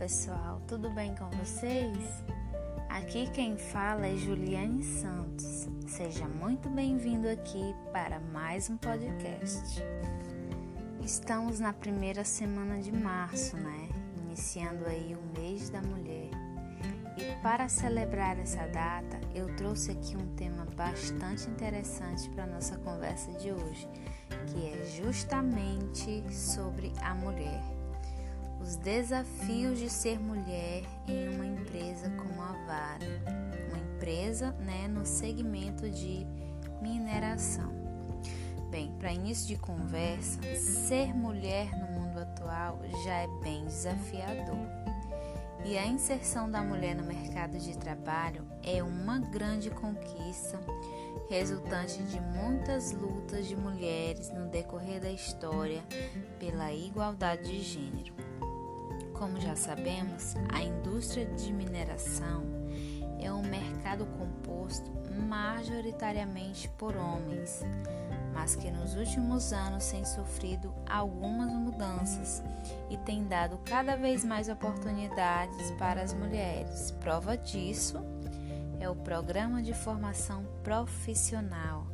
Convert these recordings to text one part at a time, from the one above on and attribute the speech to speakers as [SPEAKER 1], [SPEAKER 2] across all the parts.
[SPEAKER 1] pessoal, tudo bem com vocês? Aqui quem fala é Juliane Santos. Seja muito bem-vindo aqui para mais um podcast. Estamos na primeira semana de março, né? Iniciando aí o mês da mulher. E para celebrar essa data, eu trouxe aqui um tema bastante interessante para nossa conversa de hoje, que é justamente sobre a mulher os desafios de ser mulher em uma empresa como a Vale, uma empresa né, no segmento de mineração. Bem, para início de conversa, ser mulher no mundo atual já é bem desafiador. E a inserção da mulher no mercado de trabalho é uma grande conquista, resultante de muitas lutas de mulheres no decorrer da história pela igualdade de gênero. Como já sabemos, a indústria de mineração é um mercado composto majoritariamente por homens, mas que nos últimos anos tem sofrido algumas mudanças e tem dado cada vez mais oportunidades para as mulheres. Prova disso é o programa de formação profissional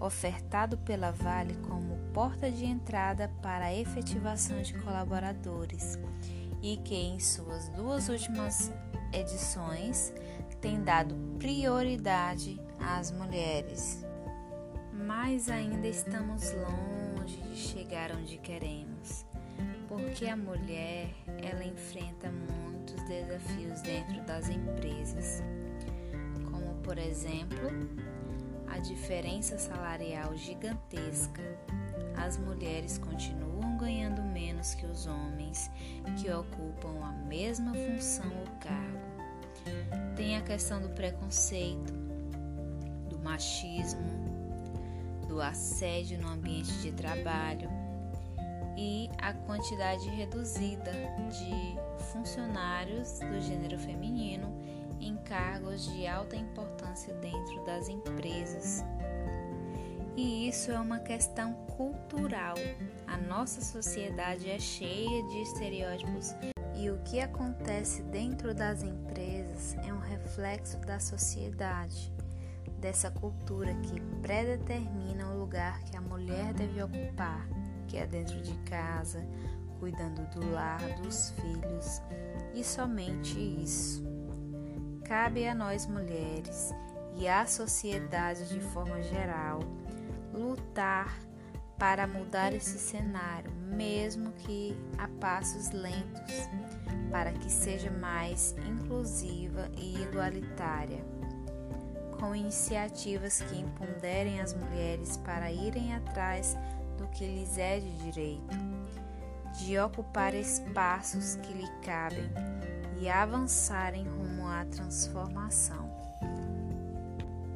[SPEAKER 1] ofertado pela Vale como porta de entrada para a efetivação de colaboradores e que em suas duas últimas edições tem dado prioridade às mulheres. Mas ainda estamos longe de chegar onde queremos, porque a mulher ela enfrenta muitos desafios dentro das empresas, como por exemplo a diferença salarial gigantesca. As mulheres continuam ganhando menos que os homens que ocupam a mesma função ou cargo. Tem a questão do preconceito, do machismo, do assédio no ambiente de trabalho e a quantidade reduzida de funcionários do gênero feminino em cargos de alta importância dentro das empresas. E isso é uma questão cultural. A nossa sociedade é cheia de estereótipos e o que acontece dentro das empresas é um reflexo da sociedade, dessa cultura que predetermina o lugar que a mulher deve ocupar, que é dentro de casa, cuidando do lar, dos filhos e somente isso. Cabe a nós mulheres e à sociedade de forma geral lutar para mudar esse cenário, mesmo que a passos lentos, para que seja mais inclusiva e igualitária, com iniciativas que empoderem as mulheres para irem atrás do que lhes é de direito, de ocupar espaços que lhe cabem e avançarem rumo à transformação.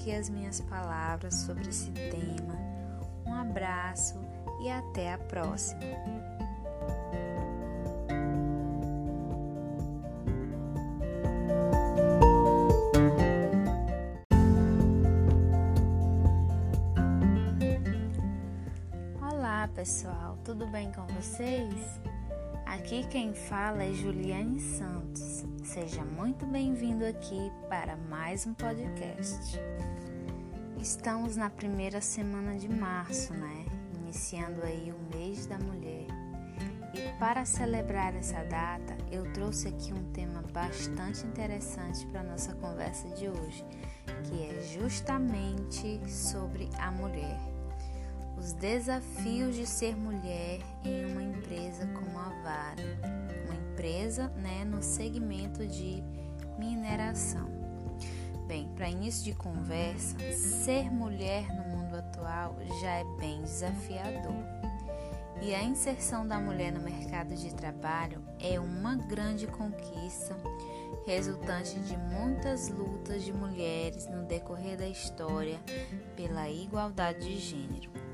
[SPEAKER 1] Que as minhas palavras sobre esse tema um abraço e até a próxima! Olá pessoal, tudo bem com vocês? Aqui quem fala é Juliane Santos. Seja muito bem-vindo aqui para mais um podcast. Estamos na primeira semana de março, né? Iniciando aí o mês da mulher. E para celebrar essa data, eu trouxe aqui um tema bastante interessante para nossa conversa de hoje, que é justamente sobre a mulher. Os desafios de ser mulher em uma empresa como a Vale, uma empresa, né, no segmento de mineração. Bem, para início de conversa, ser mulher no mundo atual já é bem desafiador. E a inserção da mulher no mercado de trabalho é uma grande conquista, resultante de muitas lutas de mulheres no decorrer da história pela igualdade de gênero.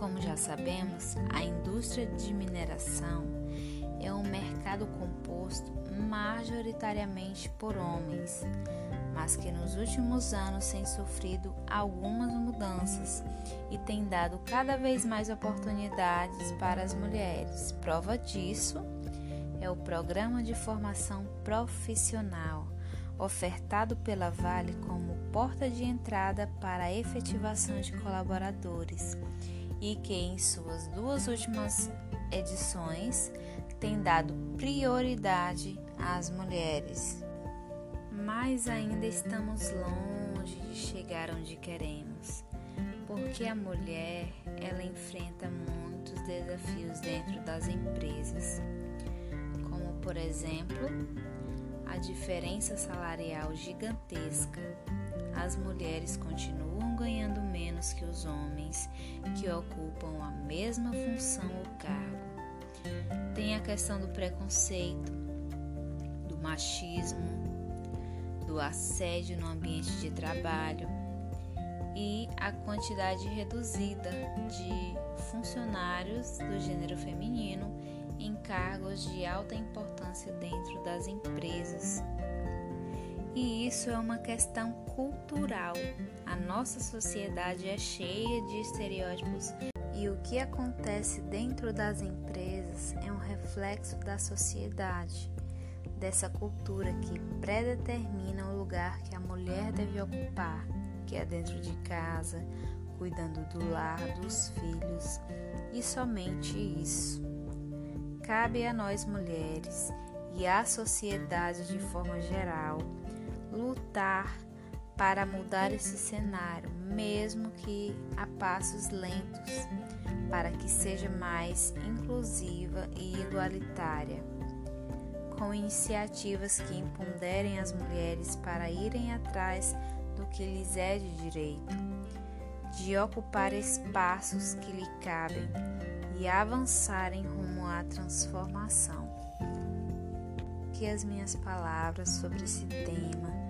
[SPEAKER 1] Como já sabemos, a indústria de mineração é um mercado composto majoritariamente por homens, mas que nos últimos anos tem sofrido algumas mudanças e tem dado cada vez mais oportunidades para as mulheres. Prova disso é o programa de formação profissional ofertado pela Vale como porta de entrada para a efetivação de colaboradores e que em suas duas últimas edições tem dado prioridade às mulheres. Mas ainda estamos longe de chegar onde queremos, porque a mulher ela enfrenta muitos desafios dentro das empresas, como por exemplo a diferença salarial gigantesca. As mulheres continuam ganhando menos que os homens que ocupam a mesma função ou cargo. Tem a questão do preconceito, do machismo, do assédio no ambiente de trabalho e a quantidade reduzida de funcionários do gênero feminino em cargos de alta importância dentro das empresas. E isso é uma questão cultural. A nossa sociedade é cheia de estereótipos. E o que acontece dentro das empresas é um reflexo da sociedade, dessa cultura que predetermina o lugar que a mulher deve ocupar, que é dentro de casa, cuidando do lar, dos filhos. E somente isso. Cabe a nós mulheres e à sociedade de forma geral lutar para mudar esse cenário, mesmo que a passos lentos, para que seja mais inclusiva e igualitária, com iniciativas que empoderem as mulheres para irem atrás do que lhes é de direito, de ocupar espaços que lhe cabem e avançarem rumo à transformação. Que as minhas palavras sobre esse tema.